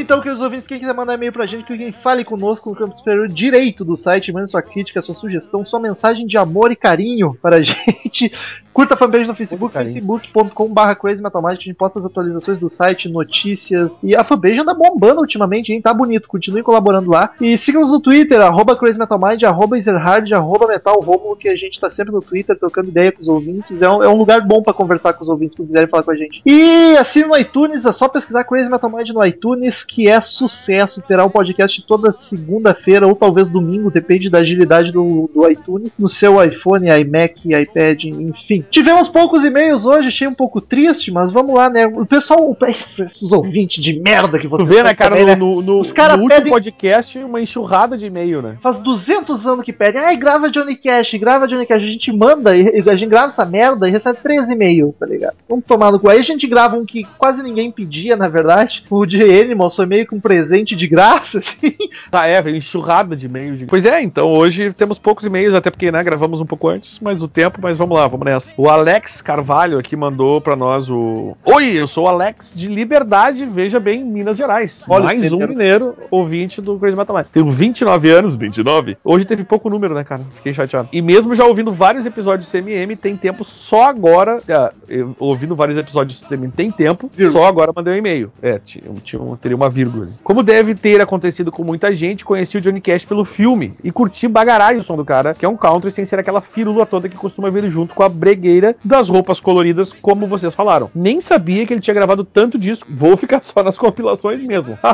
Então, queridos ouvintes, quem quiser mandar e-mail pra gente, clique em Fale Conosco no campo superior direito do site, mande sua crítica, sua sugestão, sua mensagem de amor e carinho para a gente. Curta a fanpage no Facebook, facebook.com.br crazymetalmind, a gente posta as atualizações do site, notícias, e a fanpage anda bombando ultimamente, hein? Tá bonito, continue colaborando lá. E siga-nos no Twitter, arroba crazymetalmind, arroba ezerhard, arroba metalromulo, que a gente tá sempre no Twitter, trocando ideia com os ouvintes. É um, é um lugar bom pra conversar com os ouvintes, que quiserem falar com a gente. E assine no iTunes, é só pesquisar Crazy Metal Mind no iTunes, que é sucesso. Terá um podcast toda segunda-feira ou talvez domingo, depende da agilidade do, do iTunes, no seu iPhone, iMac, iPad, enfim. Tivemos poucos e-mails hoje, achei um pouco triste, mas vamos lá, né? O pessoal, esses ouvintes de merda que Tu vocês vê, né, cara, também, no, no, Os cara no último pedem- podcast, uma enxurrada de e-mail, né? Faz 200 anos que pedem, ai, grava Johnny Cash, grava Johnny Cash. A gente manda, a gente grava essa merda e recebe 13 e-mails, tá ligado? Vamos tomar no cu. Aí a gente grava um que quase ninguém pedia, na verdade. O de Animals foi meio que um presente de graça, assim. Tá, é, veio enxurrada de e-mails. de- Pois é, então hoje temos poucos e-mails, até porque, né, gravamos um pouco antes, mas o tempo, mas vamos lá, vamos nessa. O Alex Carvalho aqui mandou pra nós o. Oi, eu sou o Alex de Liberdade, veja bem, Minas Gerais. Olha Mais um mineiro. ouvinte do Crazy Metal Mind. Tenho 29 anos, 29. Hoje teve pouco número, né, cara? Fiquei chateado. E mesmo já ouvindo vários episódios do CMM, tem tempo só agora. ah, eu, ouvindo vários episódios do CMM, tem tempo, só agora mandei um e-mail. É, tinha, tinha um- teria uma vírgula. Como deve ter acontecido com muita gente, conheci o Johnny Cash pelo filme e curti bagarai o som do cara, que é um country sem ser aquela firula toda que costuma ver junto com a bregueira das roupas coloridas, como vocês falaram. Nem sabia que ele tinha gravado tanto disco. Vou ficar só nas compilações mesmo.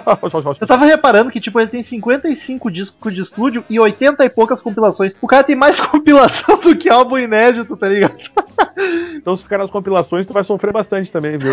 Eu tava reparando que, tipo, ele tem 55 discos de estúdio e 80 e poucas compilações. O cara tem mais compilação do que álbum inédito, tá ligado? então, se ficar nas compilações, tu vai sofrer bastante também, viu?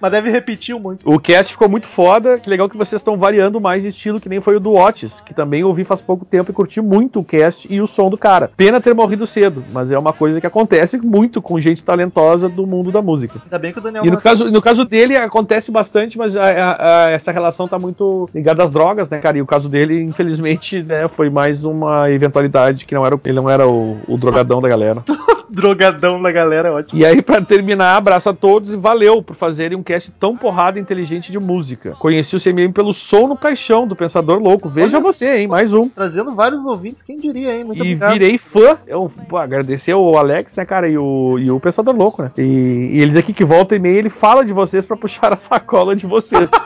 Mas deve repetir muito. O cast ficou muito foda. Que legal que vocês estão variando mais estilo, que nem foi o do Otis, que também ouvi faz pouco tempo e curti muito o cast e o som do cara. Pena ter morrido cedo, mas é uma coisa que acontece muito com gente talentosa do mundo da música. Ainda bem que o Daniel E no caso, no caso dele acontece bastante, mas a- a- a- essa relação tá muito ligada às drogas, né, cara? E o caso dele, infelizmente, né, foi mais uma eventualidade que não era, o- ele não era o, o drogadão da galera. drogadão da galera, é ótimo. E aí, pra terminar, abraço a todos e valeu por fazerem um cast tão porrada e inteligente de música. Conheci o CMM pelo som no caixão do Pensador Louco. Veja Olha você, hein? Mais um. Trazendo vários ouvintes, quem diria, hein? Muito E obrigado. virei fã. Eu pô, agradecer o Alex, né, cara, e o, e o Pensador Louco, né? E, e eles aqui que voltam e meia, ele fala de vocês pra puxar a sacola de vocês.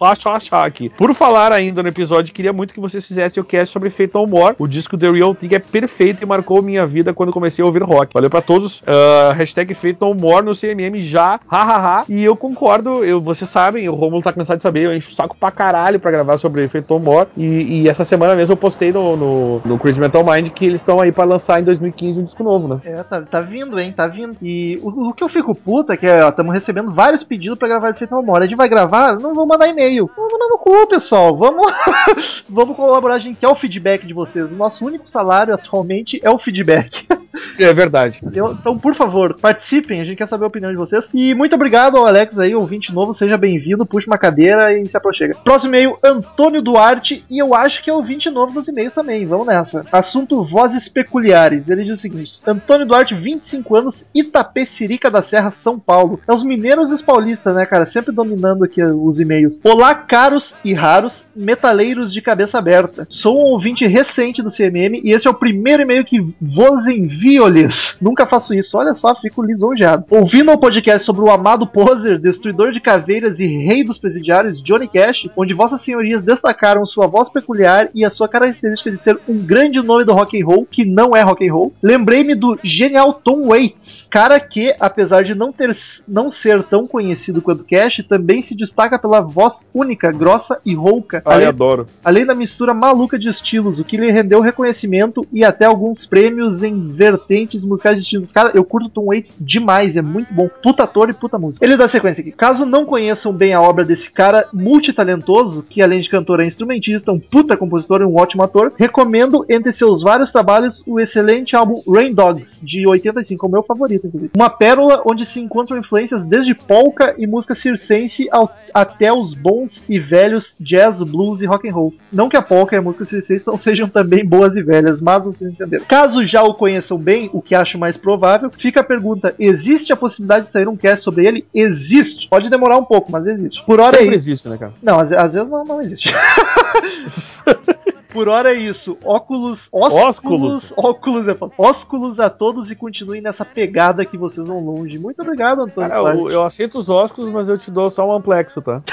Racha, racha aqui. Por falar ainda no episódio, queria muito que vocês fizessem o cast sobre Fate No More. O disco The Real Thing é perfeito e marcou minha vida quando comecei a ouvir rock. Valeu pra todos. Uh, hashtag Fate No CMM já. Hahaha. E eu concordo, eu, vocês sabem, o Romulo tá cansado de saber, eu encho o saco pra caralho pra gravar sobre Fate No More. E, e essa semana mesmo eu postei no, no, no Metal Mind que eles estão aí pra lançar em 2015 um disco novo, né? É, tá, tá vindo, hein? Tá vindo. E o, o que eu fico puta é que estamos recebendo vários pedidos pra gravar No More. A gente vai gravar, não vou mandar e-mail. Vamos mandar no cu, pessoal. Vamos, vamos colaborar. A gente quer o feedback de vocês. O nosso único salário atualmente é o feedback. É verdade. Eu- então, por favor, participem. A gente quer saber a opinião de vocês. E muito obrigado ao Alex aí, ouvinte novo. Seja bem-vindo. Puxa uma cadeira e se aproxega. Próximo e-mail, Antônio Duarte. E eu acho que é ouvinte novo dos e-mails também. Vamos nessa. Assunto Vozes Peculiares. Ele diz o seguinte: Antônio Duarte, 25 anos, Itapecerica da Serra, São Paulo. É os mineiros e os paulistas, né, cara? Sempre dominando aqui os e-mails. Olá, caros e raros metaleiros de cabeça aberta. Sou um ouvinte recente do CMM e esse é o primeiro e-mail que vos envio-lhes. Nunca faço isso. Olha só, fico lisonjeado. Ouvindo o podcast sobre o amado poser, destruidor de caveiras e rei dos presidiários, Johnny Cash, onde vossas senhorias destacaram sua voz peculiar e a sua característica de ser um grande nome do rock and roll, que não é rock and roll, lembrei-me do genial Tom Waits, cara que, apesar de não ter não ser tão conhecido quanto Cash, também se destaca pela voz única, grossa e rouca. Ai, além, adoro. além da mistura maluca de estilos, o que lhe rendeu reconhecimento e até alguns prêmios em vertentes musicais distintas. Cara, eu curto Tom Waits demais, é muito bom. Puta ator e puta música. Ele dá sequência aqui. Caso não conheçam bem a obra desse cara multitalentoso, que além de cantor é instrumentista, um puta compositor e um ótimo ator, recomendo entre seus vários trabalhos o excelente álbum Rain Dogs, de 85, é o meu favorito, inclusive. Uma pérola onde se encontram influências desde polka e música circense ao- até os bons e velhos jazz, blues e rock and roll. Não que a polka e a música circense não sejam também boas e velhas, mas vocês entenderam. Caso já o conheçam bem, o que acho mais provável, fica a pergunta: existe a possibilidade de sair um cast sobre ele? Existe. Pode demorar um pouco, mas existe. Por hora é Sempre isso. existe, né, cara? Não, às, às vezes não, não existe. Por hora é isso. Óculos. Ósculos. Óculos é. Ósculos a todos e continuem nessa pegada que vocês vão longe. Muito obrigado, Antônio. Cara, eu, eu aceito os ósculos, mas eu te dou só um amplexo, tá?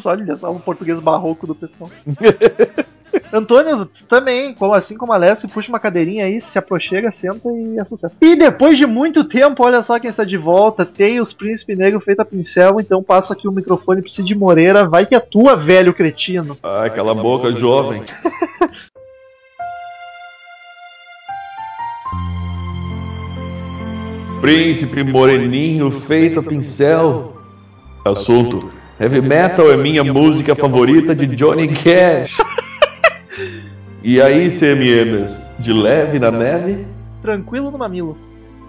Só olha só o português barroco do pessoal. Antônio, também, assim como a Alessio, puxa uma cadeirinha aí, se aproxega, senta e é sucesso. E depois de muito tempo, olha só quem está de volta, tem os Príncipe Negro feito a pincel, então passo aqui o microfone pro Cid Moreira, vai que é tua, velho cretino. Ai, cala a boca, jovem. Príncipe moreninho feito a pincel. Assunto: Heavy metal é minha música favorita de Johnny Cash. E aí, CMMs, de leve na neve? Tranquilo no mamilo.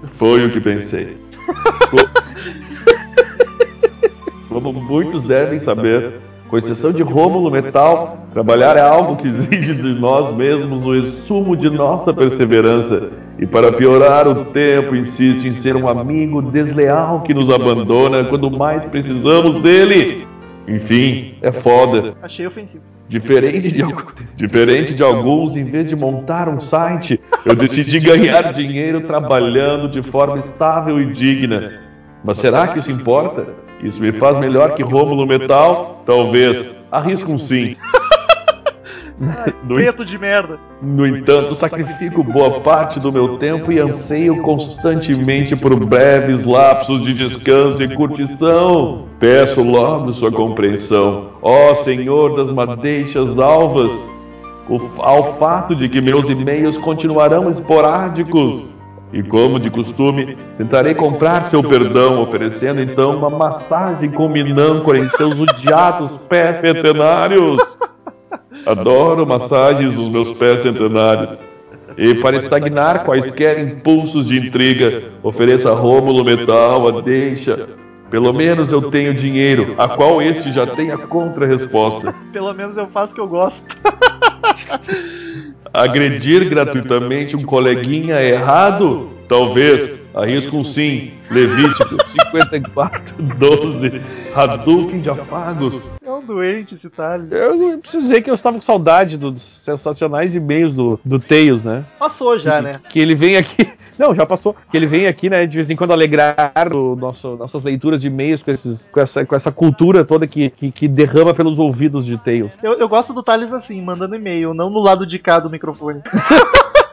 Foi o que pensei. Como muitos devem saber, com exceção de Rômulo Metal, trabalhar é algo que exige de nós mesmos o resumo de nossa perseverança. E para piorar, o tempo insiste em ser um amigo desleal que nos abandona quando mais precisamos dele. Enfim, é foda. Achei ofensivo. Diferente de, diferente de alguns, em vez de montar um site, eu decidi ganhar dinheiro trabalhando de forma estável e digna. Mas será que isso importa? Isso me faz melhor que Rômulo Metal? Talvez. Arrisco um sim. No, Preto de merda. no entanto, sacrifico boa parte do meu tempo e anseio constantemente por breves lapsos de descanso e curtição. Peço logo sua compreensão, ó Senhor das madeixas alvas, o- ao fato de que meus e-mails continuarão esporádicos. E como de costume, tentarei comprar seu perdão, oferecendo então uma massagem com minâncora em seus odiados pés centenários. Adoro massagens nos meus pés centenários. E para estagnar quaisquer impulsos de intriga, ofereça a Rômulo Metal a deixa. Pelo menos eu tenho dinheiro, a qual este já tem a contra-resposta. Pelo menos eu faço o que eu gosto. Agredir gratuitamente um coleguinha é errado? Talvez. Arrisco um sim. Levítico 54, 12. Hadouken de afagos. É um doente esse talho. Eu não preciso dizer que eu estava com saudade dos sensacionais e-mails do, do Tails, né? Passou já, né? Que ele vem aqui, Não, já passou. Que ele vem aqui, né, de vez em quando alegrar o nosso, nossas leituras de e-mails com, esses, com, essa, com essa cultura toda que, que, que derrama pelos ouvidos de Tails. Eu, eu gosto do Thales assim, mandando e-mail, não no lado de cá do microfone.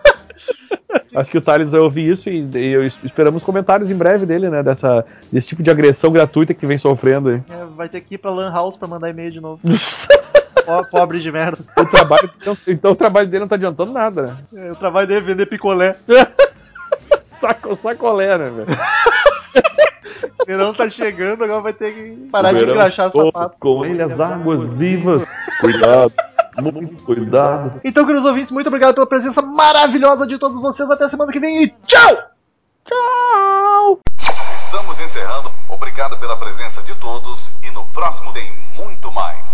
Acho que o Thales vai ouvir isso e, e esperamos comentários em breve dele, né? Dessa, desse tipo de agressão gratuita que vem sofrendo aí. É, vai ter que ir pra Lan House pra mandar e-mail de novo. Pobre de merda. O trabalho, então, então o trabalho dele não tá adiantando nada, né? É, o trabalho dele é vender picolé. Saco, sacolé, né, velho? O verão tá chegando, agora vai ter que parar de engraxar sapato. Com ele as águas vivas. Cuidado, muito cuidado. Então, queridos ouvintes, muito obrigado pela presença maravilhosa de todos vocês. Até semana que vem e tchau! Tchau! Estamos encerrando. Obrigado pela presença de todos e no próximo tem muito mais.